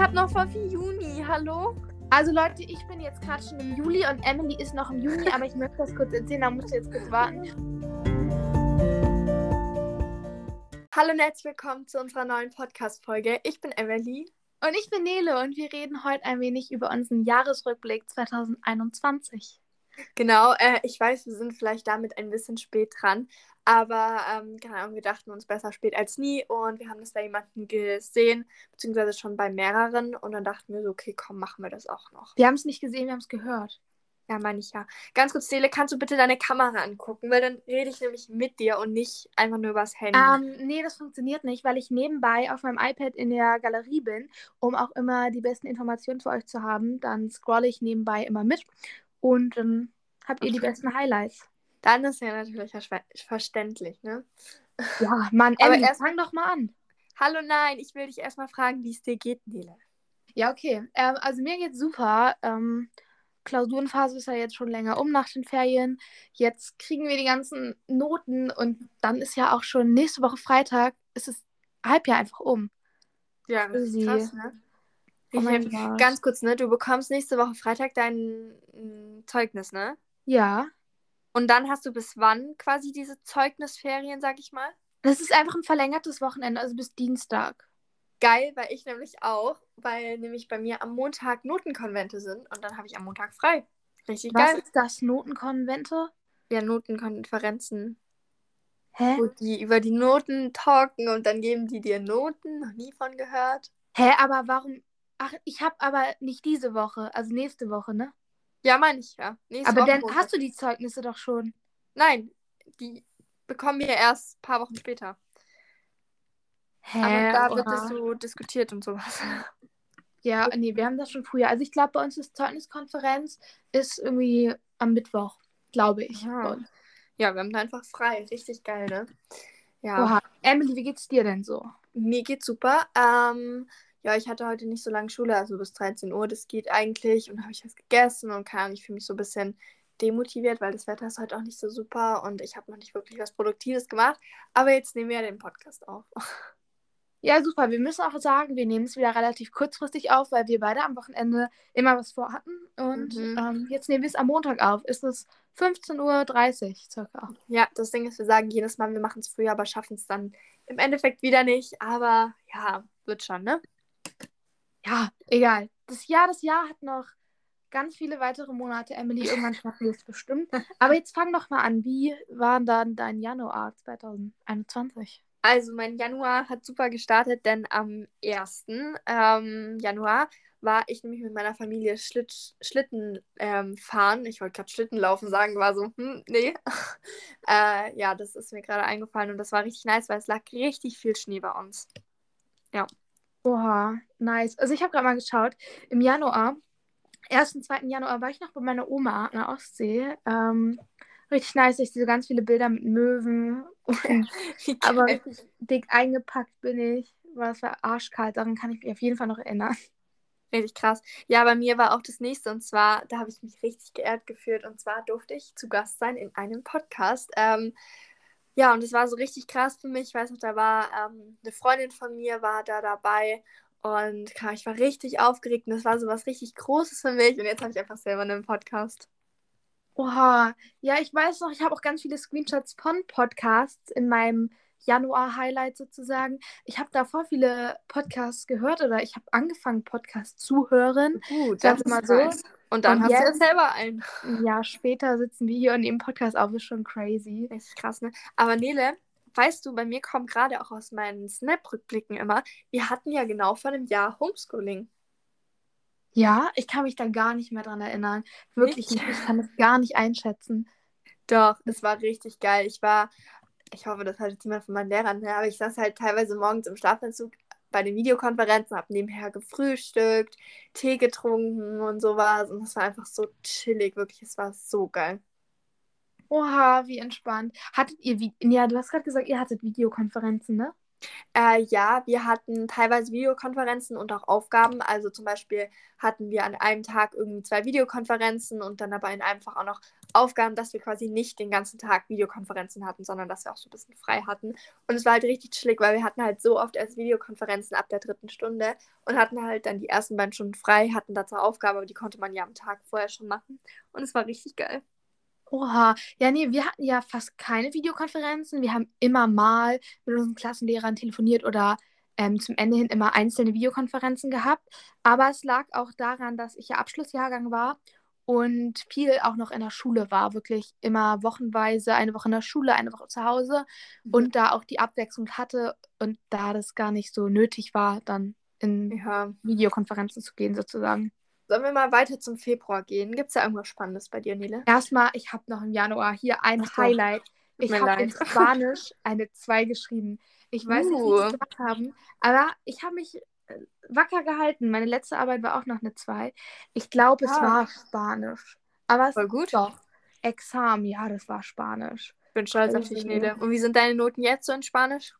habe noch voll viel Juni. Hallo? Also Leute, ich bin jetzt gerade schon im Juli und Emily ist noch im Juni, aber ich möchte das kurz erzählen, da musst du jetzt kurz warten. Hallo und herzlich willkommen zu unserer neuen Podcast-Folge. Ich bin Emily. Und ich bin Nele und wir reden heute ein wenig über unseren Jahresrückblick 2021. Genau, äh, ich weiß, wir sind vielleicht damit ein bisschen spät dran, aber ähm, keine Ahnung, wir dachten uns besser spät als nie und wir haben das bei jemandem gesehen, beziehungsweise schon bei mehreren und dann dachten wir so, okay, komm, machen wir das auch noch. Wir haben es nicht gesehen, wir haben es gehört. Ja, meine ich ja. Ganz kurz, Seele, kannst du bitte deine Kamera angucken, weil dann rede ich nämlich mit dir und nicht einfach nur übers Handy. Ähm, nee, das funktioniert nicht, weil ich nebenbei auf meinem iPad in der Galerie bin, um auch immer die besten Informationen für euch zu haben. Dann scrolle ich nebenbei immer mit und dann habt ihr die besten Highlights. Dann ist ja natürlich ver verständlich, ne? Ja, Mann, Aber Emily, erst- fang doch mal an. Hallo, nein, ich will dich erstmal fragen, wie es dir geht, Nele. Ja, okay. Ähm, also mir geht's super. Ähm, Klausurenphase ist ja jetzt schon länger um nach den Ferien. Jetzt kriegen wir die ganzen Noten und dann ist ja auch schon nächste Woche Freitag, ist das Halbjahr einfach um. Ja, das ist krass, ne? Oh. Ganz kurz, ne? Du bekommst nächste Woche Freitag dein mm, Zeugnis, ne? Ja. Und dann hast du bis wann quasi diese Zeugnisferien, sag ich mal? Das ist einfach ein verlängertes Wochenende, also bis Dienstag. Geil, weil ich nämlich auch, weil nämlich bei mir am Montag Notenkonvente sind und dann habe ich am Montag frei. Richtig Was geil. ist das? Notenkonvente? Ja, Notenkonferenzen, Hä? wo die über die Noten talken und dann geben die dir Noten. Noch nie von gehört. Hä, aber warum? Ach, ich habe aber nicht diese Woche, also nächste Woche, ne? Ja, meine ich ja. Nächste aber Woche dann Montag. hast du die Zeugnisse doch schon. Nein, die bekommen wir erst ein paar Wochen später. Hä? Aber da wird Oha. es so diskutiert und sowas. Ja, nee, wir haben das schon früher. Also ich glaube, bei uns ist Zeugniskonferenz ist irgendwie am Mittwoch, glaube ich. Ja. Ja, wir haben da einfach frei. Richtig geil, ne? Ja, Oha. Emily, wie geht's dir denn so? mir geht's super. Ähm, ja, ich hatte heute nicht so lange Schule, also bis 13 Uhr. Das geht eigentlich. Und habe ich was gegessen und keine Ahnung, ich fühle mich so ein bisschen demotiviert, weil das Wetter ist heute auch nicht so super und ich habe noch nicht wirklich was Produktives gemacht. Aber jetzt nehmen wir ja den Podcast auf. Ja, super. Wir müssen auch sagen, wir nehmen es wieder relativ kurzfristig auf, weil wir beide am Wochenende immer was vorhatten. Und Mhm. ähm, jetzt nehmen wir es am Montag auf. Ist es 15.30 Uhr circa. Ja, das Ding ist, wir sagen jedes Mal, wir machen es früher, aber schaffen es dann im Endeffekt wieder nicht. Aber ja, wird schon, ne? Ja, egal. Das Jahr, das Jahr hat noch ganz viele weitere Monate. Emily, irgendwann schaffen wir es bestimmt. Aber jetzt fang doch mal an. Wie war dann dein Januar 2021? Also mein Januar hat super gestartet, denn am 1. Ähm, Januar war ich nämlich mit meiner Familie Schlitt, Schlitten ähm, fahren. Ich wollte gerade Schlitten laufen sagen, war so, hm, nee. äh, ja, das ist mir gerade eingefallen und das war richtig nice, weil es lag richtig viel Schnee bei uns. Oha, nice. Also ich habe gerade mal geschaut. Im Januar, 1. und 2. Januar, war ich noch bei meiner Oma an der Ostsee. Ähm, richtig nice. Ich sehe so ganz viele Bilder mit Möwen. Aber richtig dick eingepackt bin ich. Weil es war arschkalt. Daran kann ich mich auf jeden Fall noch erinnern. Richtig krass. Ja, bei mir war auch das nächste und zwar, da habe ich mich richtig geehrt gefühlt und zwar durfte ich zu Gast sein in einem Podcast. Ähm, ja, und es war so richtig krass für mich. Ich weiß noch, da war ähm, eine Freundin von mir war da dabei und ja, ich war richtig aufgeregt und das war so was richtig Großes für mich und jetzt habe ich einfach selber einen Podcast. Oha. Ja, ich weiß noch, ich habe auch ganz viele Screenshots von Podcasts in meinem Januar-Highlight sozusagen. Ich habe da voll viele Podcasts gehört oder ich habe angefangen, Podcasts zu hören. Gut, Sag mal so. Und dann Und hast du jetzt- jetzt selber einen. Ein Jahr später sitzen wir hier und nehmen Podcast auf. Ist schon crazy. Richtig krass, ne? Aber Nele, weißt du, bei mir kommt gerade auch aus meinen Snap-Rückblicken immer, wir hatten ja genau vor einem Jahr Homeschooling. Ja, ich kann mich da gar nicht mehr dran erinnern. Wirklich Nicht? nicht. Ich kann das gar nicht einschätzen. Doch, es war richtig geil. Ich war, ich hoffe, das hat jetzt jemand von meinen Lehrern, ne? aber ich saß halt teilweise morgens im Schlafanzug bei den Videokonferenzen, habe nebenher gefrühstückt, Tee getrunken und sowas. Und es war einfach so chillig, wirklich. Es war so geil. Oha, wie entspannt. Hattet ihr, Vi ja, du hast gerade gesagt, ihr hattet Videokonferenzen, ne? Äh, ja, wir hatten teilweise Videokonferenzen und auch Aufgaben. Also zum Beispiel hatten wir an einem Tag irgendwie zwei Videokonferenzen und dann aber in einem Fach auch noch Aufgaben, dass wir quasi nicht den ganzen Tag Videokonferenzen hatten, sondern dass wir auch so ein bisschen frei hatten. Und es war halt richtig chillig, weil wir hatten halt so oft erst Videokonferenzen ab der dritten Stunde und hatten halt dann die ersten beiden Stunden frei, hatten dazu Aufgabe, aber die konnte man ja am Tag vorher schon machen. Und es war richtig geil. Oha, ja, nee, wir hatten ja fast keine Videokonferenzen. Wir haben immer mal mit unseren Klassenlehrern telefoniert oder ähm, zum Ende hin immer einzelne Videokonferenzen gehabt. Aber es lag auch daran, dass ich ja Abschlussjahrgang war und viel auch noch in der Schule war. Wirklich immer wochenweise, eine Woche in der Schule, eine Woche zu Hause mhm. und da auch die Abwechslung hatte und da das gar nicht so nötig war, dann in ja. Videokonferenzen zu gehen, sozusagen. Sollen wir mal weiter zum Februar gehen? Gibt es da irgendwas Spannendes bei dir, Nele? Erstmal, ich habe noch im Januar hier ein Ach Highlight. Ich habe in Spanisch eine 2 geschrieben. Ich weiß uh. nicht, wie sie gemacht haben, aber ich habe mich wacker gehalten. Meine letzte Arbeit war auch noch eine 2. Ich glaube, es ah. war Spanisch. Aber es war gut. Doch. Examen, ja, das war Spanisch. Ich bin stolz auf dich, Nele. Und wie sind deine Noten jetzt so in Spanisch?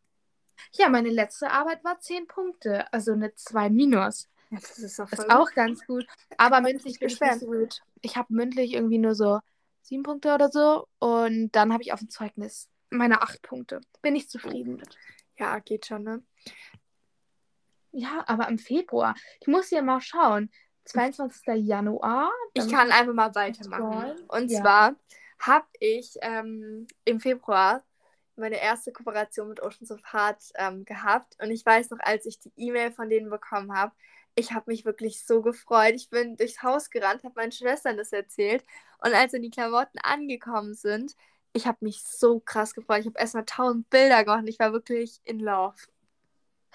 Ja, meine letzte Arbeit war 10 Punkte, also eine 2 minus. Ja, das ist, auch, ist auch ganz gut. Aber mündlich bin ich nicht so gut. Ich habe mündlich irgendwie nur so sieben Punkte oder so. Und dann habe ich auf dem Zeugnis meine acht Punkte. Bin ich zufrieden mit. Ja, geht schon, ne? Ja, aber im Februar. Ich muss ja mal schauen. 22. Januar. Ich kann einfach mal weitermachen. Und ja. zwar habe ich ähm, im Februar meine erste Kooperation mit Oceans of Heart ähm, gehabt. Und ich weiß noch, als ich die E-Mail von denen bekommen habe, ich habe mich wirklich so gefreut. Ich bin durchs Haus gerannt, habe meinen Schwestern das erzählt. Und als dann die Klamotten angekommen sind, ich habe mich so krass gefreut. Ich habe erstmal tausend Bilder gemacht. Ich war wirklich in Love.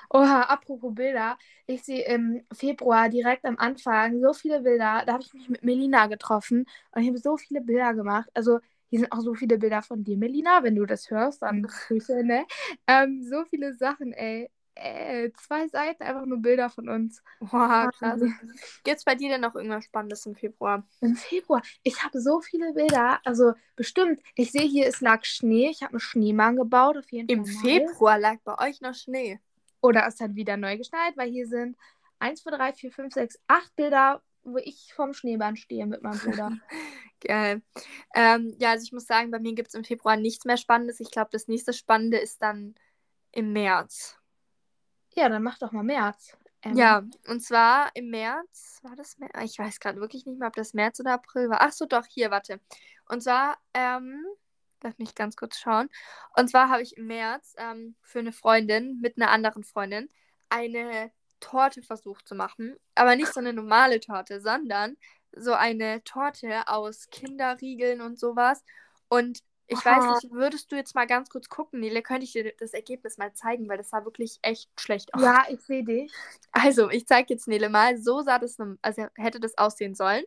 Oha, apropos Bilder. Ich sehe im Februar direkt am Anfang so viele Bilder. Da habe ich mich mit Melina getroffen und ich habe so viele Bilder gemacht. Also hier sind auch so viele Bilder von dir, Melina. Wenn du das hörst, dann Grüße, ne? Ähm, so viele Sachen, ey äh, zwei Seiten einfach nur Bilder von uns. Boah, krass. Gibt es bei dir denn noch irgendwas Spannendes im Februar? Im Februar? Ich habe so viele Bilder. Also bestimmt. Ich sehe hier, es lag Schnee. Ich habe einen Schneemann gebaut. Auf jeden Im Fall. Im Februar lag bei euch noch Schnee. Oder es hat wieder neu geschneit, weil hier sind 1, 2, 3, 4, 5, 6, 8 Bilder, wo ich vom Schneemann stehe mit meinem Bruder. Geil. Ähm, ja, also ich muss sagen, bei mir gibt es im Februar nichts mehr Spannendes. Ich glaube, das nächste Spannende ist dann im März. Ja, dann mach doch mal März. Ähm, ja, und zwar im März, war das März? Ich weiß gerade wirklich nicht mehr, ob das März oder April war. Ach so, doch, hier, warte. Und zwar, ähm, lass mich ganz kurz schauen. Und zwar habe ich im März ähm, für eine Freundin mit einer anderen Freundin eine Torte versucht zu machen. Aber nicht so eine normale Torte, sondern so eine Torte aus Kinderriegeln und sowas. Und ich Aha. weiß nicht, würdest du jetzt mal ganz kurz gucken, Nele, könnte ich dir das Ergebnis mal zeigen, weil das sah wirklich echt schlecht aus. Ja, ich sehe dich. Also, ich zeige jetzt Nele mal, so sah das, also hätte das aussehen sollen.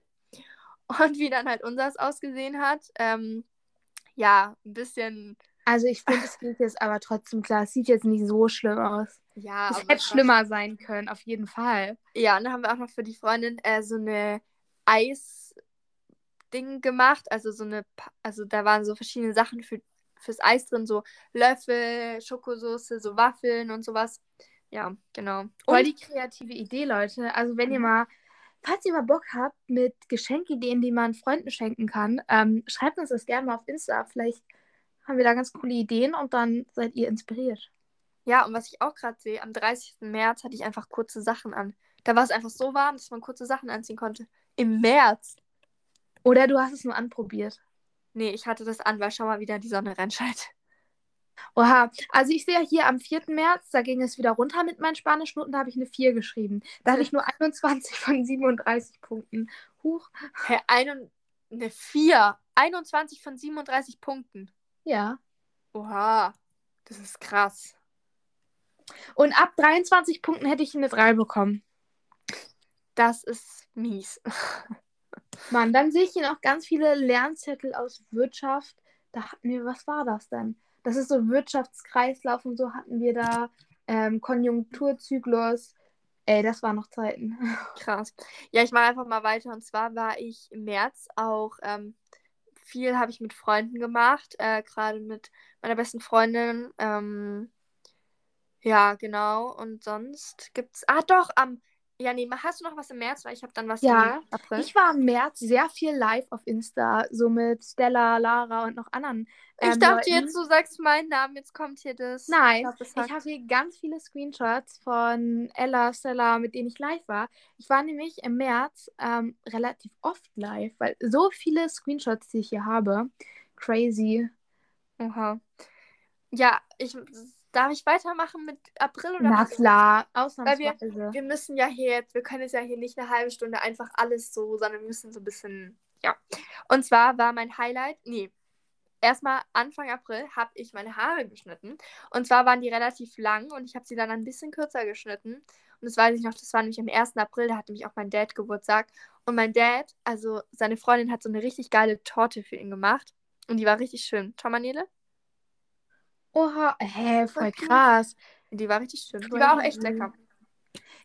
Und wie dann halt unseres ausgesehen hat, ähm, ja, ein bisschen. Also ich finde, es geht jetzt aber trotzdem klar, es sieht jetzt nicht so schlimm aus. Ja, es hätte schlimmer sein können, auf jeden Fall. Ja, und dann haben wir auch noch für die Freundin äh, so eine Eis Ding gemacht. Also so eine, also da waren so verschiedene Sachen für, fürs Eis drin, so Löffel, Schokosauce, so Waffeln und sowas. Ja, genau. Voll die kreative Idee, Leute. Also wenn ihr mhm. mal, falls ihr mal Bock habt mit Geschenkideen, die man Freunden schenken kann, ähm, schreibt uns das gerne mal auf Insta. Vielleicht haben wir da ganz coole Ideen und dann seid ihr inspiriert. Ja, und was ich auch gerade sehe, am 30. März hatte ich einfach kurze Sachen an. Da war es einfach so warm, dass man kurze Sachen anziehen konnte. Im März. Oder du hast es nur anprobiert. Nee, ich hatte das an, weil schau mal wieder die Sonne reinscheint. Oha, also ich sehe hier am 4. März, da ging es wieder runter mit meinen Spanischnoten, da habe ich eine 4 geschrieben. Da hatte ich nur 21 von 37 Punkten. Huch. Hä, ein, eine 4. 21 von 37 Punkten. Ja. Oha, das ist krass. Und ab 23 Punkten hätte ich eine 3 bekommen. Das ist mies. Mann, dann sehe ich hier noch ganz viele Lernzettel aus Wirtschaft. Da hatten wir, was war das denn? Das ist so Wirtschaftskreislauf und so hatten wir da. Ähm, Konjunkturzyklus. Ey, das waren noch Zeiten. Krass. Ja, ich mache einfach mal weiter. Und zwar war ich im März auch ähm, viel habe ich mit Freunden gemacht, äh, gerade mit meiner besten Freundin. Ähm, ja, genau. Und sonst gibt es. Ah, doch, am Ja, nee, hast du noch was im März? Weil ich habe dann was Ja, im April. Ich war im März sehr viel live auf Insta, so mit Stella, Lara und noch anderen. Ich ähm, dachte Leuten. jetzt, du sagst meinen Namen, jetzt kommt hier das. Nein, das ich sagt- habe hier ganz viele Screenshots von Ella, Stella, mit denen ich live war. Ich war nämlich im März ähm, relativ oft live, weil so viele Screenshots, die ich hier habe. Crazy. Oha. Ja, ich darf ich weitermachen mit April oder Na klar, Weil ausnahmsweise. wir, wir müssen ja hier jetzt, wir können jetzt ja hier nicht eine halbe Stunde einfach alles so, sondern wir müssen so ein bisschen, ja. Und zwar war mein Highlight, nee, erstmal Anfang April habe ich meine Haare geschnitten. Und zwar waren die relativ lang und ich habe sie dann ein bisschen kürzer geschnitten. Und das weiß ich noch, das war nämlich am 1. April, da hatte nämlich auch mein Dad Geburtstag. Und mein Dad, also seine Freundin, hat so eine richtig geile Torte für ihn gemacht. Und die war richtig schön. Mal, Nele. Oha, hä, voll krass. Die war richtig schön. Die war auch echt lecker.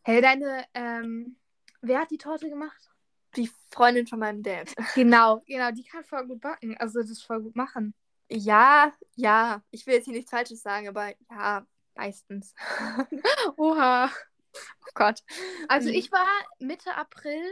Hey, deine, ähm, wer hat die Torte gemacht? Die Freundin von meinem Dad. Genau, genau, die kann voll gut backen. Also das voll gut machen. Ja, ja. Ich will jetzt hier nichts Falsches sagen, aber ja, meistens. Oha. Oh Gott. Also Mhm. ich war Mitte April,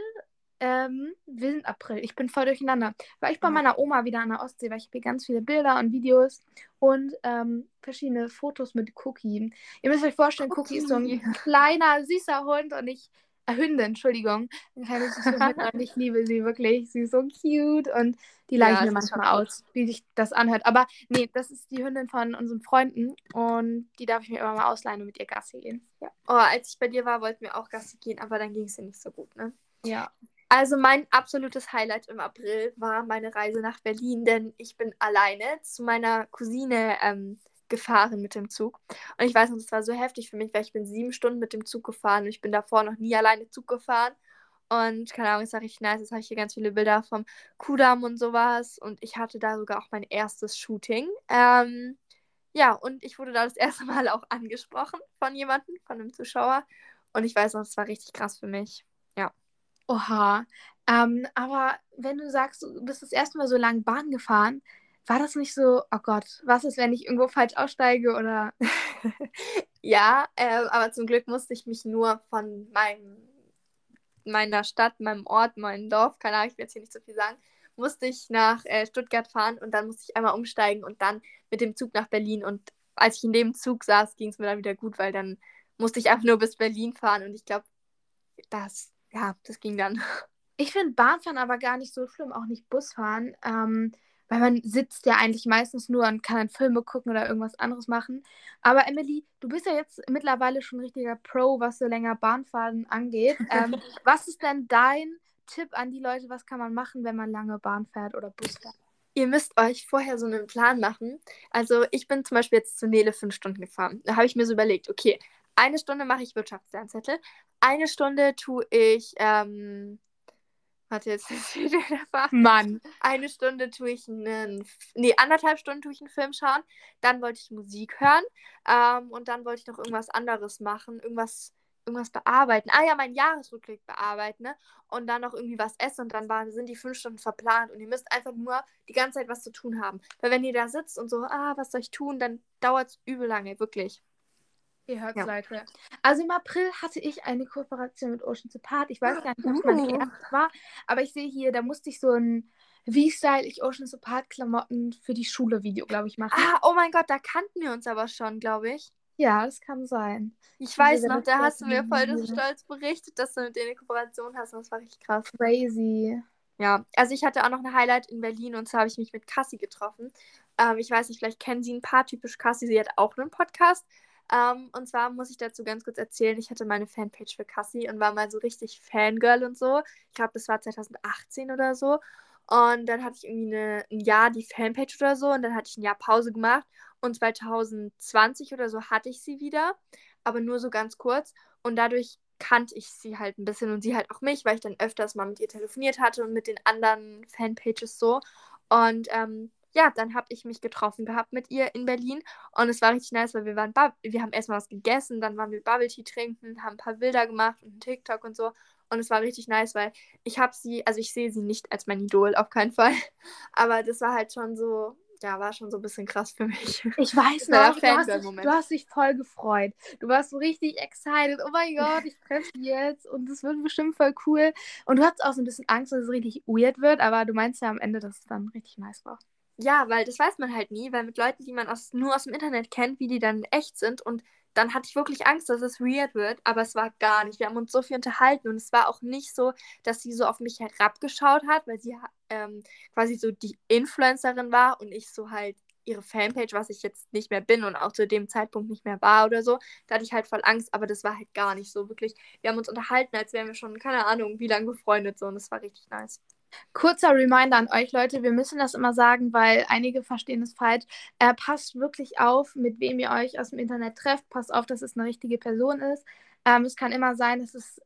ähm, wir sind April, ich bin voll durcheinander. War ich bei Ja. meiner Oma wieder an der Ostsee, weil ich habe hier ganz viele Bilder und Videos und ähm, verschiedene Fotos mit Cookie. Ihr müsst euch vorstellen, Cookie, ist so ein kleiner, süßer Hund und ich, äh, Hündin, Entschuldigung, eine kleine süße Hündin und ich liebe sie wirklich. Sie ist so cute und die Ja, leiche mir manchmal aus, wie sich das anhört. Aber nee, das ist die Hündin von unseren Freunden und die darf ich mir immer mal ausleihen und mit ihr Gassi gehen. Ja. Oh, als ich bei dir war, wollten wir auch Gassi gehen, aber dann ging es dir nicht so gut, ne? ja. Also mein absolutes Highlight im April war meine Reise nach Berlin, denn ich bin alleine zu meiner Cousine ähm, gefahren mit dem Zug. Und ich weiß noch, das war so heftig für mich, weil ich bin sieben Stunden mit dem Zug gefahren und ich bin davor noch nie alleine Zug gefahren. Und keine Ahnung, es war richtig nice. Jetzt habe ich hier ganz viele Bilder vom Kudamm und sowas. Und ich hatte da sogar auch mein erstes Shooting. Ähm, ja, und ich wurde da das erste Mal auch angesprochen von jemandem, von einem Zuschauer. Und ich weiß noch, das war richtig krass für mich. Oha. Ähm, aber wenn du sagst, du bist das erste Mal so lang Bahn gefahren, war das nicht so, oh Gott, was ist, wenn ich irgendwo falsch aussteige oder. Ja, äh, aber zum Glück musste ich mich nur von meinem, meiner Stadt, meinem Ort, meinem Dorf, keine Ahnung, ich will jetzt hier nicht so viel sagen, musste ich nach äh, Stuttgart fahren und dann musste ich einmal umsteigen und dann mit dem Zug nach Berlin. Und als ich in dem Zug saß, ging es mir dann wieder gut, weil dann musste ich einfach nur bis Berlin fahren und ich glaube, das, ja, das ging dann. Ich finde Bahnfahren aber gar nicht so schlimm, auch nicht Busfahren, ähm, weil man sitzt ja eigentlich meistens nur und kann dann Filme gucken oder irgendwas anderes machen. Aber Emily, du bist ja jetzt mittlerweile schon ein richtiger Pro, was so länger Bahnfahren angeht. Ähm, was ist denn dein Tipp an die Leute, was kann man machen, wenn man lange Bahn fährt oder Bus fährt? Ihr müsst euch vorher so einen Plan machen. Also ich bin zum Beispiel jetzt zu Nele fünf Stunden gefahren. Da habe ich mir so überlegt, okay, eine Stunde mache ich Wirtschaftslernzettel, eine Stunde tue ich, ähm, warte, jetzt ist wieder der Faden. Mann. Eine Stunde tue ich einen, nee, anderthalb Stunden tue ich einen Film schauen. Dann wollte ich Musik hören ähm, und dann wollte ich noch irgendwas anderes machen, irgendwas, irgendwas bearbeiten. Ah ja, meinen Jahresrückblick bearbeiten, ne? Und dann noch irgendwie was essen und dann war, sind die fünf Stunden verplant und ihr müsst einfach nur die ganze Zeit was zu tun haben. Weil wenn ihr da sitzt und so, ah, was soll ich tun, dann dauert es übel lange, wirklich. Ihr hört's, Ja. Leute. Also im April hatte ich eine Kooperation mit Ocean Support. Ich weiß gar nicht, ob es meine erste war, aber ich sehe hier, da musste ich so ein Wie style ich Ocean Support Klamotten für die Schule Video, glaube ich, machen. Ah, oh mein Gott, da kannten wir uns aber schon, glaube ich. Ja, das kann sein. Ich weiß wir noch, da hast du mir voll das stolz berichtet, dass du mit denen eine Kooperation hast und das war richtig krass. Crazy. Ja, also ich hatte auch noch ein Highlight in Berlin und zwar habe ich mich mit Cassie getroffen. Ähm, ich weiß nicht, vielleicht kennen Sie ein paar, typisch Cassie, sie hat auch einen Podcast. Ähm, und zwar muss ich dazu ganz kurz erzählen, ich hatte meine Fanpage für Cassie und war mal so richtig Fangirl und so. Ich glaube, das war 2018 oder so. Und dann hatte ich irgendwie eine, ein Jahr die Fanpage oder so und dann hatte ich ein Jahr Pause gemacht. Und 2020 oder so hatte ich sie wieder, aber nur so ganz kurz. Und dadurch kannte ich sie halt ein bisschen und sie halt auch mich, weil ich dann öfters mal mit ihr telefoniert hatte und mit den anderen Fanpages so. Und ähm, ja, dann habe ich mich getroffen gehabt mit ihr in Berlin und es war richtig nice, weil wir waren, wir haben erstmal was gegessen, dann waren wir Bubble Tea trinken, haben ein paar Bilder gemacht und einen TikTok und so. Und es war richtig nice, weil ich habe sie, also ich sehe sie nicht als mein Idol, auf keinen Fall. Aber das war halt schon so, ja, war schon so ein bisschen krass für mich. Ich weiß noch, du hast, dich, du hast dich voll gefreut. Du warst so richtig excited. Oh mein Gott, ich treffe die jetzt und es wird bestimmt voll cool. Und du hattest auch so ein bisschen Angst, dass es richtig weird wird, aber du meinst ja am Ende, dass es dann richtig nice war. Ja, weil das weiß man halt nie, weil mit Leuten, die man aus, nur aus dem Internet kennt, wie die dann echt sind und dann hatte ich wirklich Angst, dass es weird wird, aber es war gar nicht. Wir haben uns so viel unterhalten und es war auch nicht so, dass sie so auf mich herabgeschaut hat, weil sie ähm, quasi so die Influencerin war und ich so halt ihre Fanpage, was ich jetzt nicht mehr bin und auch zu dem Zeitpunkt nicht mehr war oder so. Da hatte ich halt voll Angst, aber das war halt gar nicht so wirklich. Wir haben uns unterhalten, als wären wir schon, keine Ahnung, wie lange befreundet so und das war richtig nice. Kurzer Reminder an euch Leute, wir müssen das immer sagen, weil einige verstehen es falsch. Äh, passt wirklich auf, mit wem ihr euch aus dem Internet trefft. Passt auf, dass es eine richtige Person ist. Ähm, es kann immer sein, dass es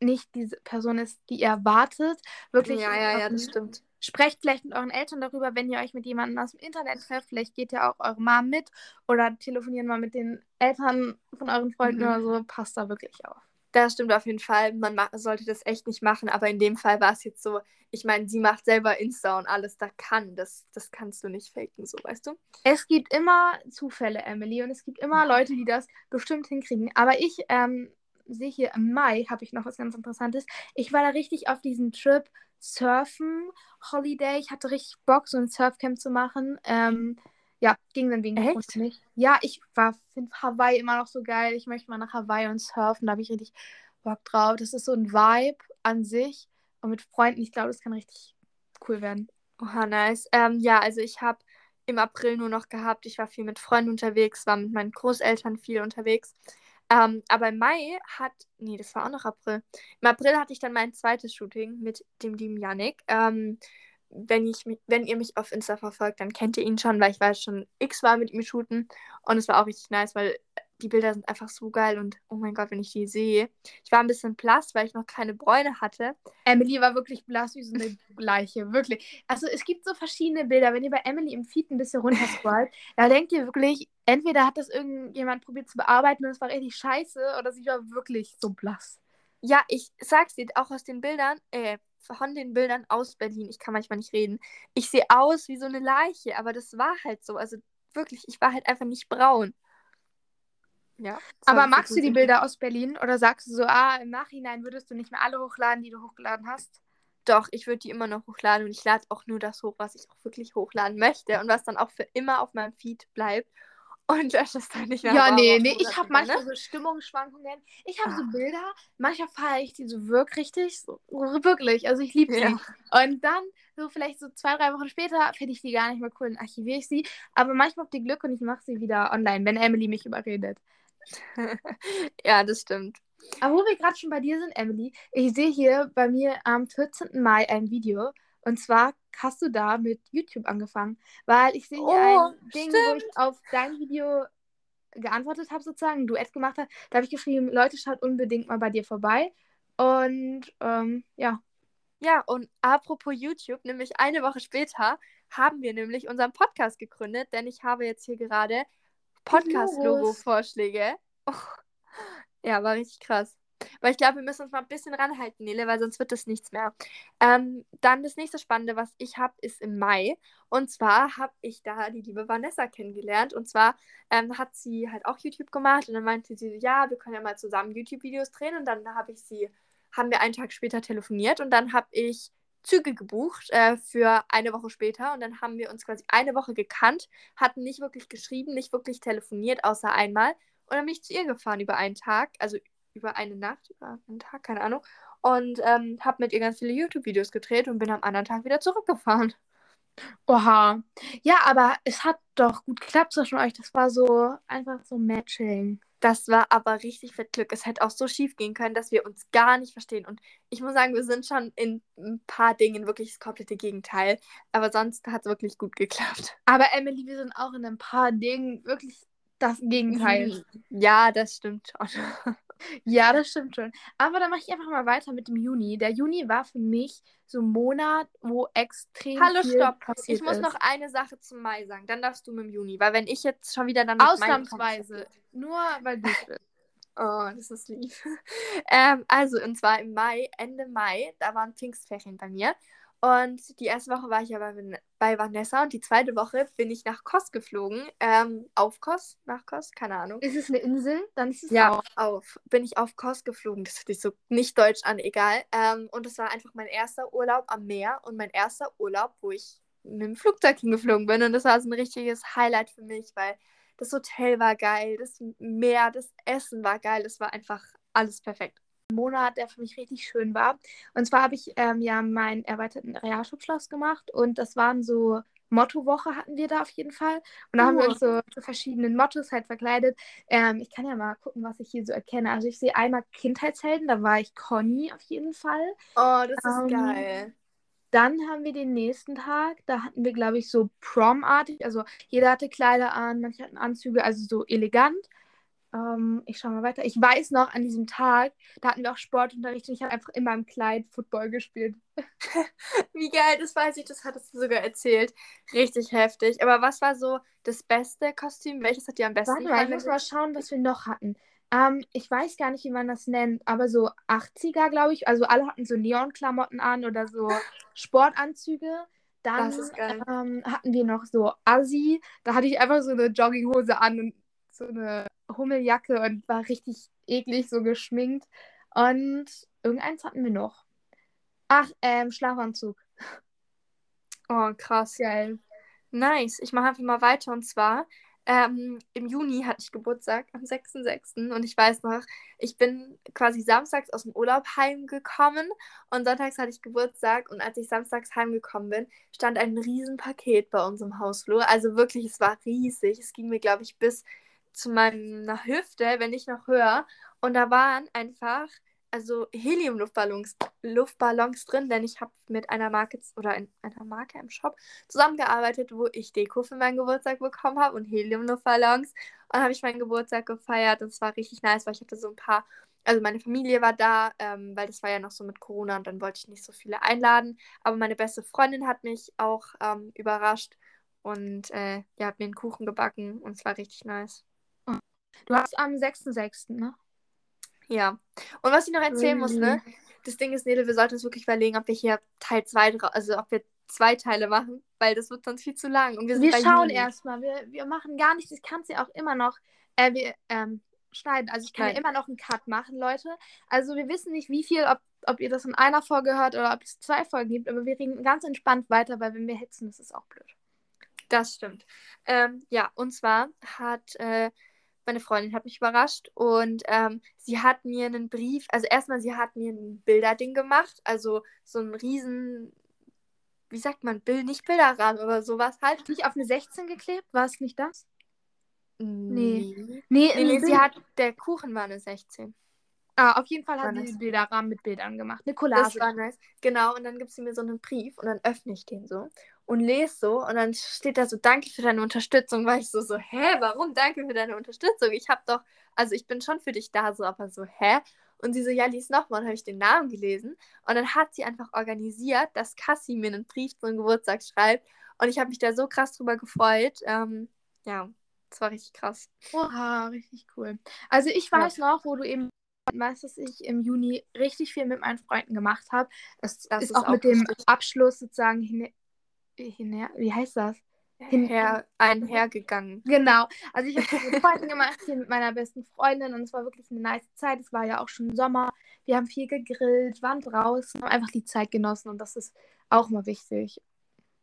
nicht diese Person ist, die ihr erwartet. Wirklich. Ja, ja, ja, das stimmt. Sprecht vielleicht mit euren Eltern darüber, wenn ihr euch mit jemandem aus dem Internet trefft. Vielleicht geht ja auch eure Mom mit oder telefonieren mal mit den Eltern von euren Freunden mhm. oder so. Passt da wirklich auf. Das stimmt auf jeden Fall. Man sollte das echt nicht machen, aber in dem Fall war es jetzt so, ich meine, sie macht selber Insta und alles da kann. Das, das kannst du nicht faken, so weißt du? Es gibt immer Zufälle, Emily, und es gibt immer Leute, die das bestimmt hinkriegen. Aber ich ähm, sehe hier im Mai, habe ich noch was ganz Interessantes. Ich war da richtig auf diesen Trip Surfen Holiday. Ich hatte richtig Bock, so ein Surfcamp zu machen. Ähm, ja, ging dann wegen der Echt? nicht. Ja, ich war finde Hawaii immer noch so geil. Ich möchte mal nach Hawaii und surfen, da habe ich richtig Bock drauf. Das ist so ein Vibe an sich und mit Freunden, ich glaube, das kann richtig cool werden. Oha, nice. Ähm, ja, also ich habe im April nur noch gehabt, ich war viel mit Freunden unterwegs, war mit meinen Großeltern viel unterwegs. Ähm, aber im Mai hat, nee, das war auch noch April. Im April hatte ich dann mein zweites Shooting mit dem lieben Yannick. Ähm, wenn, ich, wenn ihr mich auf Insta verfolgt, dann kennt ihr ihn schon, weil ich war schon x-mal mit ihm shooten. Und es war auch richtig nice, weil die Bilder sind einfach so geil und oh mein Gott, wenn ich die sehe. Ich war ein bisschen blass, weil ich noch keine Bräune hatte. Emily war wirklich blass wie so eine Leiche, wirklich. Also es gibt so verschiedene Bilder. Wenn ihr bei Emily im Feed ein bisschen runterscrollt, da denkt ihr wirklich, entweder hat das irgendjemand probiert zu bearbeiten und es war richtig scheiße oder sie war wirklich so blass. Ja, ich sag's dir, auch aus den Bildern, äh, von den Bildern aus Berlin, ich kann manchmal nicht reden. Ich sehe aus wie so eine Leiche, aber das war halt so. Also wirklich, ich war halt einfach nicht braun. Ja. Aber magst du die Bilder aus Berlin oder sagst du so, ah, im Nachhinein würdest du nicht mehr alle hochladen, die du hochgeladen hast? Doch, ich würde die immer noch hochladen und ich lade auch nur das hoch, was ich auch wirklich hochladen möchte und was dann auch für immer auf meinem Feed bleibt und lösche es dann nicht mehr. Ja, nee, nee, ich habe manchmal so Stimmungsschwankungen. Ich habe ah. so Bilder, manchmal feiere ich die so wirklich richtig, so, wirklich, also ich liebe sie. Ja. Und dann, so vielleicht so zwei, drei Wochen später, finde ich die gar nicht mehr cool und archiviere ich sie. Aber manchmal habe ich Glück und ich mache sie wieder online, wenn Emily mich überredet. ja, das stimmt. Aber wo wir gerade schon bei dir sind, Emily, ich sehe hier bei mir am 14. Mai ein Video. Und zwar hast du da mit YouTube angefangen. Weil ich sehe hier oh, ein Ding, stimmt. wo ich auf dein Video geantwortet habe, sozusagen, ein Duett gemacht habe. Da habe ich geschrieben, Leute, schaut unbedingt mal bei dir vorbei. Und ähm, ja. Ja, und apropos YouTube, nämlich eine Woche später haben wir nämlich unseren Podcast gegründet, denn ich habe jetzt hier gerade Podcast-Logo-Vorschläge. Oh. Ja, war richtig krass. Weil ich glaube, wir müssen uns mal ein bisschen ranhalten, Nele, weil sonst wird das nichts mehr. Ähm, dann das nächste Spannende, was ich habe, ist im Mai. Und zwar habe ich da die liebe Vanessa kennengelernt. Und zwar ähm, hat sie halt auch YouTube gemacht. Und dann meinte sie, ja, wir können ja mal zusammen YouTube-Videos drehen. Und dann habe ich sie, haben wir einen Tag später telefoniert. Und dann habe ich Züge gebucht äh, für eine Woche später und dann haben wir uns quasi eine Woche gekannt, hatten nicht wirklich geschrieben, nicht wirklich telefoniert, außer einmal. Und dann bin ich zu ihr gefahren über einen Tag, also über eine Nacht, über einen Tag, keine Ahnung. Und ähm, habe mit ihr ganz viele YouTube-Videos gedreht und bin am anderen Tag wieder zurückgefahren. Oha. Ja, aber es hat doch gut geklappt zwischen euch. Das war so einfach so Matching. Das war aber richtig fett Glück. Es hätte auch so schief gehen können, dass wir uns gar nicht verstehen. Und ich muss sagen, wir sind schon in ein paar Dingen wirklich das komplette Gegenteil. Aber sonst hat es wirklich gut geklappt. Aber Emily, wir sind auch in ein paar Dingen wirklich das Gegenteil. Ja, das stimmt schon. Ja, das stimmt schon. Aber dann mache ich einfach mal weiter mit dem Juni. Der Juni war für mich so ein Monat, wo extrem Hallo, viel stopp. passiert Ich muss ist. noch eine Sache zum Mai sagen. Dann darfst du mit dem Juni. Weil wenn ich jetzt schon wieder dann Ausnahmsweise. Nur weil du bist. Oh, das ist lieb. ähm, also, und zwar im Mai, Ende Mai, da waren Pfingstferien bei mir. Und die erste Woche war ich ja bei, bei Vanessa und die zweite Woche bin ich nach Kos geflogen. Ähm, auf Kos, nach Kos, keine Ahnung. Ist es eine Insel? Dann ist es Ja, auf. auf. Bin ich auf Kos geflogen. Das hört sich so nicht deutsch an, egal. Ähm, und es war einfach mein erster Urlaub am Meer und mein erster Urlaub, wo ich mit dem Flugzeug hingeflogen bin. Und das war so ein richtiges Highlight für mich, weil das Hotel war geil, das Meer, das Essen war geil. Es war einfach alles perfekt. Monat, der für mich richtig schön war. Und zwar habe ich ähm, ja meinen erweiterten Realschulabschluss gemacht und das waren so Mottowoche hatten wir da auf jeden Fall. Und da haben wir Oh. uns so zu verschiedenen Mottos halt verkleidet. Ähm, ich kann ja mal gucken, was ich hier so erkenne. Also ich sehe einmal Kindheitshelden, da war ich Conny auf jeden Fall. Oh, das ist Ähm, geil. Dann haben wir den nächsten Tag, da hatten wir, glaube ich, so Prom-artig. Also jeder hatte Kleider an, manche hatten Anzüge, also so elegant. Ähm, ich schaue mal weiter. Ich weiß noch, an diesem Tag, da hatten wir auch Sportunterricht und ich habe einfach in meinem Kleid Football gespielt. Wie geil, das weiß ich, das hattest du sogar erzählt. Richtig heftig. Aber was war so das beste Kostüm? Welches hat dir am besten Warte mal, ich muss mal schauen, was wir noch hatten. Ähm, ich weiß gar nicht, wie man das nennt, aber so 80er, glaube ich. Also alle hatten so Neonklamotten an oder so Sportanzüge. Dann Das ist geil. ähm, hatten wir noch so Assi. Da hatte ich einfach so eine Jogginghose an und so eine Hummeljacke und war richtig eklig so geschminkt. Und irgendeins hatten wir noch. Ach, ähm, Schlafanzug. Oh, krass. Geil. Nice. Ich mache einfach mal weiter. Und zwar, ähm, im Juni hatte ich Geburtstag, am 6.6. Und ich weiß noch, ich bin quasi samstags aus dem Urlaub heimgekommen und sonntags hatte ich Geburtstag. Und als ich samstags heimgekommen bin, stand ein Riesenpaket bei uns im Hausflur. Also wirklich, es war riesig. Es ging mir, glaube ich, bis zu meiner Hüfte, wenn nicht noch höher. Und da waren einfach also Helium-Luftballons Luftballons drin, denn ich habe mit einer Marke oder in einer Marke im Shop zusammengearbeitet, wo ich Deko für meinen Geburtstag bekommen habe und Helium-Luftballons. Und dann habe ich meinen Geburtstag gefeiert und es war richtig nice, weil ich hatte so ein paar, also meine Familie war da, ähm, weil das war ja noch so mit Corona und dann wollte ich nicht so viele einladen. Aber meine beste Freundin hat mich auch ähm, überrascht und äh, ja, hat mir einen Kuchen gebacken und es war richtig nice. Du hast am 6.6., ne? Ja. Und was ich noch erzählen muss, ne? Das Ding ist, Nele, wir sollten uns wirklich überlegen, ob wir hier Teil 2, also ob wir zwei Teile machen, weil das wird sonst viel zu lang. Und wir sind Wir schauen erstmal. Wir, wir machen gar nichts. Ich kann es ja auch immer noch äh, wir, ähm, schneiden. Also ich kann ja Schneiden. immer noch einen Cut machen, Leute. Also wir wissen nicht, wie viel, ob, ob ihr das in einer Folge hört oder ob es zwei Folgen gibt, aber wir reden ganz entspannt weiter, weil wenn wir hetzen, das ist auch blöd. Das stimmt. Ähm, ja, und zwar hat äh, meine Freundin hat mich überrascht und ähm, sie hat mir einen Brief, also erstmal, sie hat mir ein Bilderding gemacht, also so ein riesen, wie sagt man, Bild, nicht Bilderrahmen, aber sowas halt. Nicht auf eine 16 geklebt? War es nicht das? Nee. Nee, Nee, nee, sie hat, der Kuchen war eine 16. Ah, auf jeden Fall hat sie nice. Bilderrahmen mit Bildern gemacht. Eine Das Collage. war nice. Genau, und dann gibt sie mir so einen Brief und dann öffne ich den so und lese so und dann steht da so, danke für deine Unterstützung. War ich so, so, hä, warum danke für deine Unterstützung? Ich habe doch, also ich bin schon für dich da, so, aber so, hä? Und sie so, ja, lies nochmal und habe ich den Namen gelesen und dann hat sie einfach organisiert, dass Cassie mir einen Brief zum Geburtstag schreibt und ich habe mich da so krass drüber gefreut. Ähm, ja, das war richtig krass. Oha, richtig cool. Also ich Ja. weiß noch, wo du eben weißt, dass ich im Juni richtig viel mit meinen Freunden gemacht habe. Das, Das ist ist auch, auch mit dem richtig. Abschluss sozusagen hin, hin, wie heißt das? Hin- Her, einhergegangen. Genau. Also ich habe mit Freunden gemacht, hier mit meiner besten Freundin und es war wirklich eine nice Zeit. Es war ja auch schon Sommer. Wir haben viel gegrillt, waren draußen, haben einfach die Zeit genossen und das ist auch mal wichtig.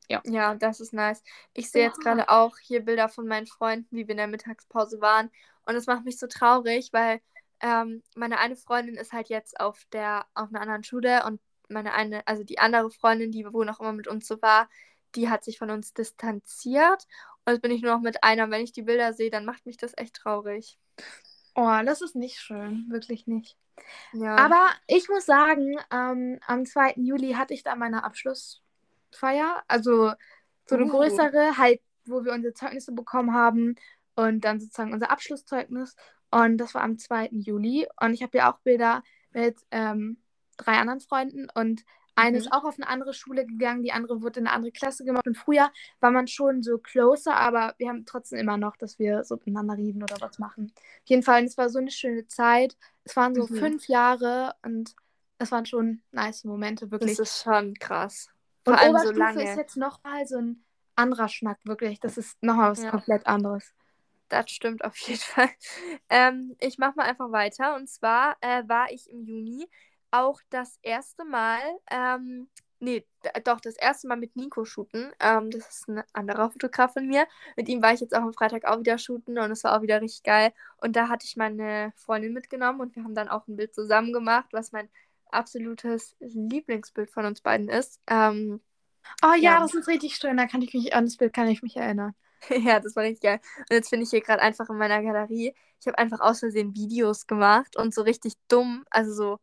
Ja, das ist nice. Ich sehe jetzt Oha. gerade auch hier Bilder von meinen Freunden, wie wir in der Mittagspause waren. Und es macht mich so traurig, weil ähm, meine eine Freundin ist halt jetzt auf der, auf einer anderen Schule und meine eine, also die andere Freundin, die wo noch immer mit uns so war, die hat sich von uns distanziert. Und jetzt bin ich nur noch mit einer. Wenn ich die Bilder sehe, dann macht mich das echt traurig. Oh, das ist nicht schön, wirklich nicht. Ja. Aber ich muss sagen, ähm, am 2. Juli hatte ich da meine Abschlussfeier. Also so eine Uh. größere, halt, wo wir unsere Zeugnisse bekommen haben und dann sozusagen unser Abschlusszeugnis. Und das war am 2. Juli. Und ich habe ja auch Bilder mit ähm, drei anderen Freunden und eine Mhm. ist auch auf eine andere Schule gegangen, die andere wurde in eine andere Klasse gemacht. Und früher war man schon so closer, aber wir haben trotzdem immer noch, dass wir so miteinander reden oder was machen. Auf jeden Fall, es war so eine schöne Zeit. Es waren so Mhm. fünf Jahre und es waren schon nice Momente, wirklich. das ist schon krass. Und Vor allem so Oberstufe lange. ist jetzt nochmal so ein anderer Schnack, wirklich. Das ist nochmal was Ja. komplett anderes. Das stimmt auf jeden Fall. Ähm, ich mache mal einfach weiter. Und zwar äh, war ich im Juni auch das erste Mal, ähm, nee, doch, das erste Mal mit Nico shooten. Ähm, das ist ein anderer Fotograf von mir. Mit ihm war ich jetzt auch am Freitag auch wieder shooten und es war auch wieder richtig geil. Und da hatte ich meine Freundin mitgenommen und wir haben dann auch ein Bild zusammen gemacht, was mein absolutes Lieblingsbild von uns beiden ist. Ähm, Oh ja, Ja. das ist richtig schön. Da kann ich mich an das Bild kann ich mich erinnern. Ja, das war richtig geil. Und jetzt bin ich hier gerade einfach in meiner Galerie. Ich habe einfach aus Versehen Videos gemacht und so richtig dumm, also so,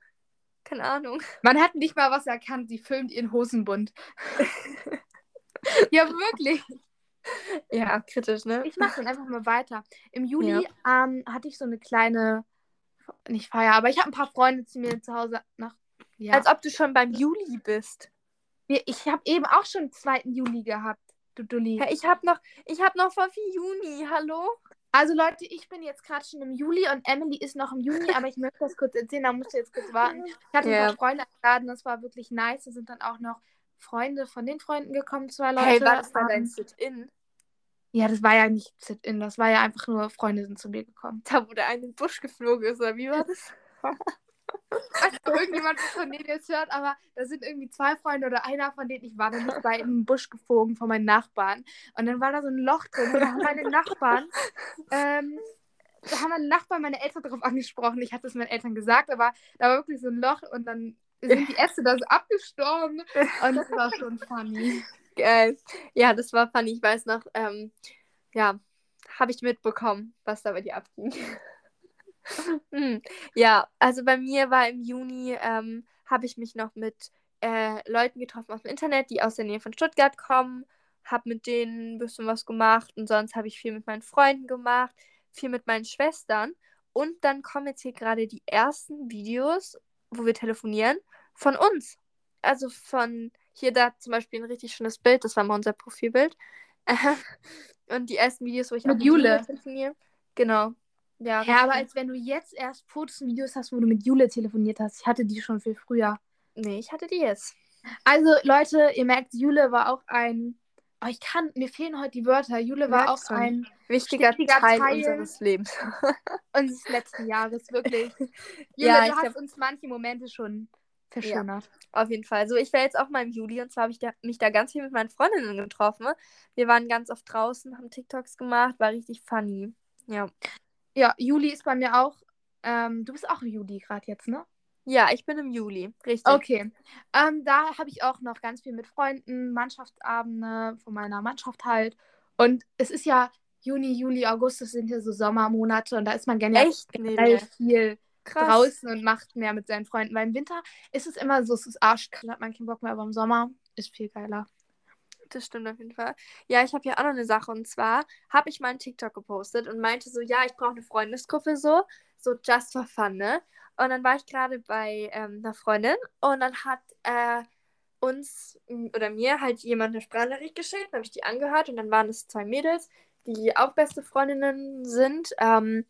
keine Ahnung. Man hat nicht mal was erkannt. Sie filmt ihren Hosenbund. ja, wirklich. Ja, kritisch, ne? Ich mache dann einfach mal weiter. Im Juli ähm, hatte ich so eine kleine, nicht Feier, aber ich habe ein paar Freunde zu mir zu Hause nach. Ja. Als ob du schon beim Juli bist. Ich habe eben auch schon 2. Juli gehabt, du Dulli. Ja, ich habe noch, ich habe noch vor viel Juni, hallo? Also Leute, ich bin jetzt gerade schon im Juli und Emily ist noch im Juni, aber ich möchte das kurz erzählen, da musst du jetzt kurz warten. Ich hatte Ja. ein paar Freunde eingeladen, das war wirklich nice. Da sind dann auch noch Freunde von den Freunden gekommen, zwei Leute. Hey, war das da dein Ähm, Sit-In? Ja, das war ja nicht Sit-In, das war ja einfach nur Freunde sind zu mir gekommen. Da, wo der eine in den Busch geflogen ist, oder wie war das? ob irgendjemand von denen jetzt hört, aber da sind irgendwie zwei Freunde oder einer von denen, ich war dann nicht bei in den Busch geflogen von meinen Nachbarn. Und dann war da so ein Loch drin und da haben meine Nachbarn, ähm, da haben meine Nachbarn meine Eltern darauf angesprochen. Ich hatte es meinen Eltern gesagt, aber da war wirklich so ein Loch und dann sind die Äste da so abgestorben und das war schon funny. Geil. Ja, das war funny. Ich weiß noch, ähm, ja, habe ich mitbekommen, was da bei dir abging. Hm. Ja, also bei mir war im Juni, ähm, habe ich mich noch mit äh, Leuten getroffen aus dem Internet, die aus der Nähe von Stuttgart kommen. Habe mit denen ein bisschen was gemacht und sonst habe ich viel mit meinen Freunden gemacht, viel mit meinen Schwestern. Und dann kommen jetzt hier gerade die ersten Videos, wo wir telefonieren, von uns. Also von hier da zum Beispiel ein richtig schönes Bild, das war mal unser Profilbild. Und die ersten Videos, wo ich Mit auch Jule. telefoniere. Genau. Ja, Ja, aber als wenn du jetzt erst Fotos und Videos hast, wo du mit Jule telefoniert hast. Ich hatte die schon viel früher. nee, ich hatte die jetzt. Also, Leute, ihr merkt, Jule war auch ein. Oh, ich kann, mir fehlen heute die Wörter. Jule war auch schon. ein Wichtiger, Wichtiger Teil, Teil. unseres Lebens. unseres letzten Jahres, wirklich. Jule, Ja, du ich hast glaub- uns manche Momente schon verschönert. Auf jeden Fall. So, ich war jetzt auch mal im Juli und zwar habe ich da, mich da ganz viel mit meinen Freundinnen getroffen. Wir waren ganz oft draußen, haben TikToks gemacht, war richtig funny. Ja. Ja, Juli ist bei mir auch. Ähm, du bist auch im Juli gerade jetzt, ne? Ja, ich bin im Juli. Richtig. Okay. Ähm, da habe ich auch noch ganz viel mit Freunden, Mannschaftsabende von meiner Mannschaft halt. Und es ist ja Juni, Juli, August, das sind ja so Sommermonate und da ist man gerne Echt? generell Nee, viel Krass. draußen und macht mehr mit seinen Freunden. Weil im Winter ist es immer so, es ist arschkalt, hat man keinen Bock mehr, aber im Sommer ist viel geiler. Das stimmt auf jeden Fall. Ja, ich habe hier auch noch eine Sache und zwar habe ich mal einen TikTok gepostet und meinte so, ja, ich brauche eine Freundesgruppe so, so just for fun, ne? Und dann war ich gerade bei ähm, einer Freundin und dann hat äh, uns oder mir halt jemand eine Sprachnachricht geschickt, habe ich die angehört und dann waren es zwei Mädels, die auch beste Freundinnen sind. Ähm,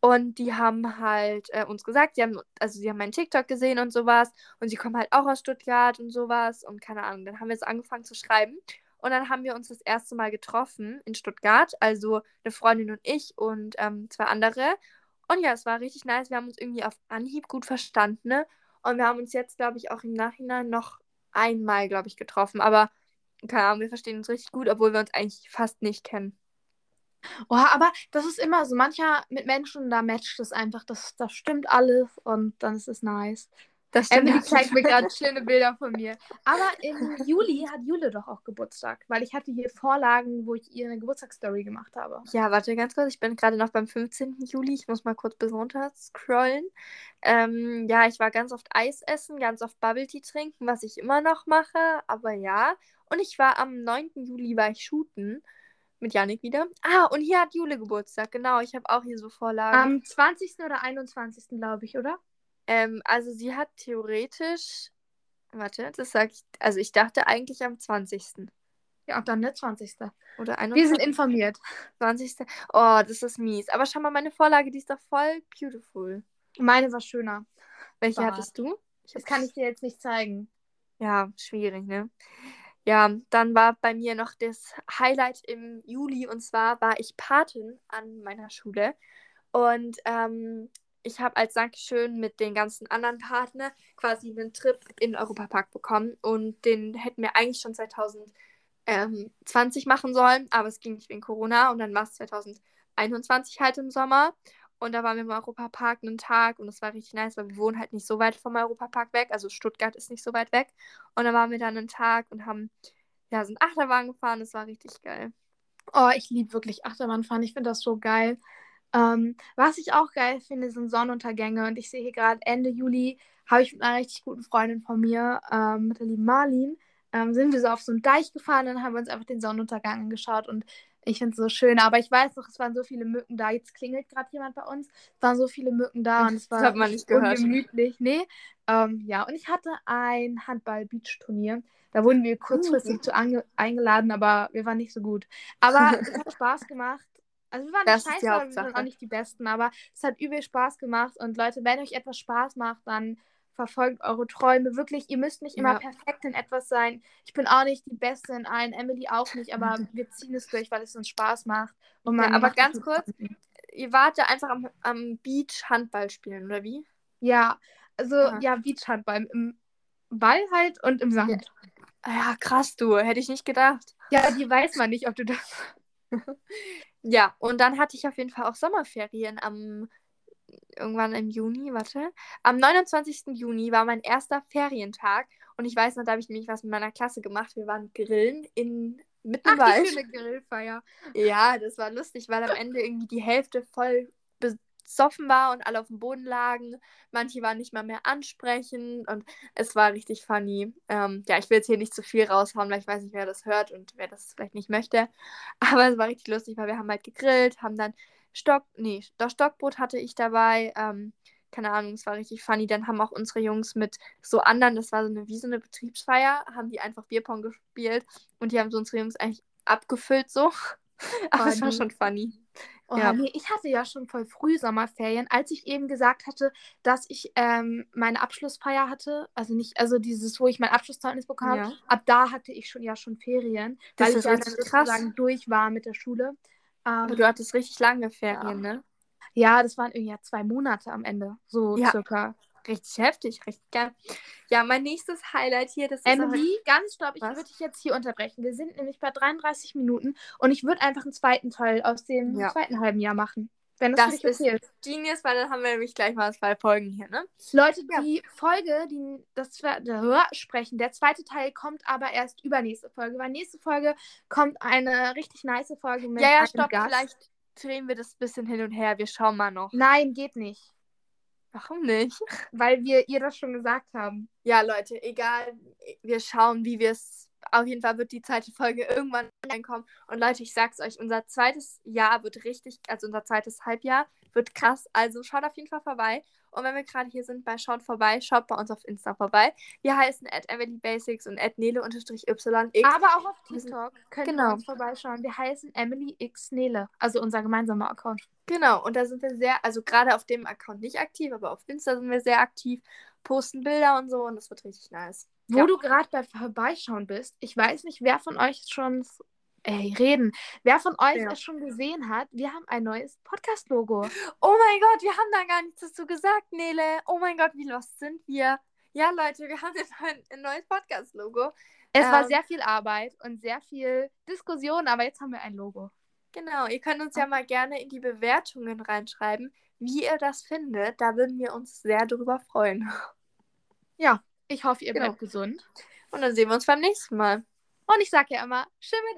und die haben halt äh, uns gesagt, sie haben, also sie haben meinen TikTok gesehen und sowas und sie kommen halt auch aus Stuttgart und sowas und keine Ahnung. Dann haben wir so angefangen zu schreiben und dann haben wir uns das erste Mal getroffen in Stuttgart, also eine Freundin und ich und ähm, zwei andere. Und ja, es war richtig nice. Wir haben uns irgendwie auf Anhieb gut verstanden, ne? Und wir haben uns jetzt, glaube ich, auch im Nachhinein noch einmal, glaube ich, getroffen. Aber keine Ahnung, wir verstehen uns richtig gut, obwohl wir uns eigentlich fast nicht kennen. Oh, aber das ist immer so. Mancher mit Menschen, da matcht es einfach. Das, das stimmt alles und dann ist es nice. Das Emily auf jeden zeigt mir gerade schöne Bilder von mir. Aber im Juli hat Jule doch auch Geburtstag, weil ich hatte hier Vorlagen, wo ich ihr eine Geburtstagsstory gemacht habe. Ja, warte ganz kurz. Ich bin gerade noch beim 15. Juli. Ich muss mal kurz bis runter scrollen. Ähm, ja, ich war ganz oft Eis essen, ganz oft Bubble Tea trinken, was ich immer noch mache. Aber ja. Und ich war am 9. Juli war ich shooten. Mit Janik wieder. Ah, und hier hat Jule Geburtstag. Genau, ich habe auch hier so Vorlagen. Am 20. oder 21. glaube ich, oder? Ähm, also sie hat theoretisch. Warte, das sag ich. Also ich dachte eigentlich am 20. Ja, und dann der 20. Oder 21. Wir sind informiert. 20. Oh, das ist mies. Aber schau mal, meine Vorlage, die ist doch voll beautiful. Meine war schöner. Welche Bart. hattest du? Das kann ich dir jetzt nicht zeigen. Ja, schwierig, ne? Ja, dann war bei mir noch das Highlight im Juli und zwar war ich Patin an meiner Schule. Und ähm, ich habe als Dankeschön mit den ganzen anderen Partnern quasi einen Trip in Europapark bekommen und den hätten wir eigentlich schon 2020 machen sollen, aber es ging nicht wegen Corona und dann war es 2021 halt im Sommer und da waren wir im Europapark einen Tag und es war richtig nice, weil wir wohnen halt nicht so weit vom Europapark weg, also Stuttgart ist nicht so weit weg und dann waren wir dann einen Tag und haben ja, sind Achterbahn gefahren, das war richtig geil. Oh, ich liebe wirklich Achterbahnfahren. Ich finde das so geil. Ähm, was ich auch geil finde, sind Sonnenuntergänge. Und ich sehe hier gerade Ende Juli, habe ich mit einer richtig guten Freundin von mir, ähm, mit der lieben Marlin, ähm, sind wir so auf so einen Deich gefahren und haben uns einfach den Sonnenuntergang angeschaut. Und ich finde es so schön. Aber ich weiß noch, es waren so viele Mücken da. Jetzt klingelt gerade jemand bei uns. Es waren so viele Mücken da und es war das hat man nicht gehört. ungemütlich. Nee. Ähm, ja, und ich hatte ein Handball-Beach-Turnier. Da wurden wir kurzfristig uh. zu eingeladen, aber wir waren nicht so gut. Aber es hat Spaß gemacht. Also wir waren Das scheiße, wir waren auch nicht die Besten, aber es hat übel Spaß gemacht. Und Leute, wenn euch etwas Spaß macht, dann verfolgt eure Träume. Wirklich, ihr müsst nicht immer Ja. perfekt in etwas sein. Ich bin auch nicht die Beste in allen, Emily auch nicht, aber wir ziehen es durch, weil es uns Spaß macht. Und man Ja, aber ganz kurz. Ihr wart ja einfach am, am Beach Handball spielen, oder wie? Ja, also Ah. ja, Beachhandball im Ball halt und im Sand. Ah Ja, krass, du. Hätte ich nicht gedacht. Ja, die weiß man nicht, ob du das. Ja, und dann hatte ich auf jeden Fall auch Sommerferien am irgendwann im Juni, warte. Am 29. Juni war mein erster Ferientag und ich weiß noch, da habe ich nämlich was mit meiner Klasse gemacht. Wir waren grillen in mitten Ach, die Wald. schöne Grillfeier. Ja, das war lustig, weil am Ende irgendwie die Hälfte voll besoffen war und alle auf dem Boden lagen. Manche waren nicht mal mehr ansprechend und es war richtig funny. Ähm, ja, ich will jetzt hier nicht zu viel raushauen, weil ich weiß nicht, wer das hört und wer das vielleicht nicht möchte. Aber es war richtig lustig, weil wir haben halt gegrillt, haben dann Stock, nee, das Stockbrot hatte ich dabei. Ähm, keine Ahnung, es war richtig funny. Dann haben auch unsere Jungs mit so anderen, das war so eine, wie so eine Betriebsfeier, haben die einfach Bierpong gespielt und die haben so unsere Jungs eigentlich abgefüllt so. Aber es war schon funny. Oh, Ja. nee, ich hatte ja schon voll früh Sommerferien, als ich eben gesagt hatte, dass ich ähm, meine Abschlussfeier hatte. Also nicht, also dieses, wo ich mein Abschlusszeugnis habe. Ja. Ab da hatte ich schon ja schon Ferien, Das weil ist ich ja dann krass. sozusagen durch war mit der Schule. Aber Ähm, du hattest richtig lange Ferien, Ja. ne? ja, das waren irgendwie ja zwei Monate am Ende, so Ja. circa. Richtig heftig, richtig geil. Ja, mein nächstes Highlight hier, das ist Emily, ganz stopp, ich würde dich jetzt hier unterbrechen. Wir sind nämlich bei 33 Minuten und ich würde einfach einen zweiten Teil aus dem Ja. zweiten halben Jahr machen. Wenn das, Das dich okay ist. Genius, weil dann haben wir nämlich gleich mal zwei Folgen hier, ne? Leute, Ja. die Folge, die das der- sprechen, der zweite Teil kommt aber erst übernächste Folge, weil nächste Folge kommt eine richtig nice Folge mit Ja, ja, stopp, Gast. vielleicht drehen wir das ein bisschen hin und her. Wir schauen mal noch. Nein, geht nicht, Warum nicht? weil wir ihr das schon gesagt haben. Ja, Leute, egal. Wir schauen, wie wir es. Auf jeden Fall wird die zweite Folge irgendwann reinkommen. Und Leute, ich sag's euch, unser zweites Jahr wird richtig, also unser zweites Halbjahr wird krass. Also schaut auf jeden Fall vorbei. Und wenn wir gerade hier sind bei Schaut vorbei, schaut bei uns auf Insta vorbei. Wir heißen at Basics und at nele-yx. Aber auch auf TikTok könnt genau. ihr uns vorbeischauen. Wir heißen Emily X Nele, also unser gemeinsamer Account. Genau, und da sind wir sehr, also gerade auf dem Account nicht aktiv, aber auf Insta sind wir sehr aktiv, posten Bilder und so und das wird richtig nice. Wo Ja. du gerade bei Vorbeischauen bist, ich weiß nicht, wer von euch schon. Ey, reden. Wer von euch Ja. es schon gesehen hat, wir haben ein neues Podcast-Logo. Oh mein Gott, wir haben da gar nichts dazu gesagt, Nele. Oh mein Gott, wie lost sind wir. Ja, Leute, wir haben jetzt ein, ein neues Podcast-Logo. Es war Ähm. sehr viel Arbeit und sehr viel Diskussion, aber jetzt haben wir ein Logo. Genau, ihr könnt uns ja mal gerne in die Bewertungen reinschreiben, wie ihr das findet. Da würden wir uns sehr drüber freuen. Ja, ich hoffe, ihr Genau. bleibt gesund. Und dann sehen wir uns beim nächsten Mal. Und ich sage ja immer, Schimmel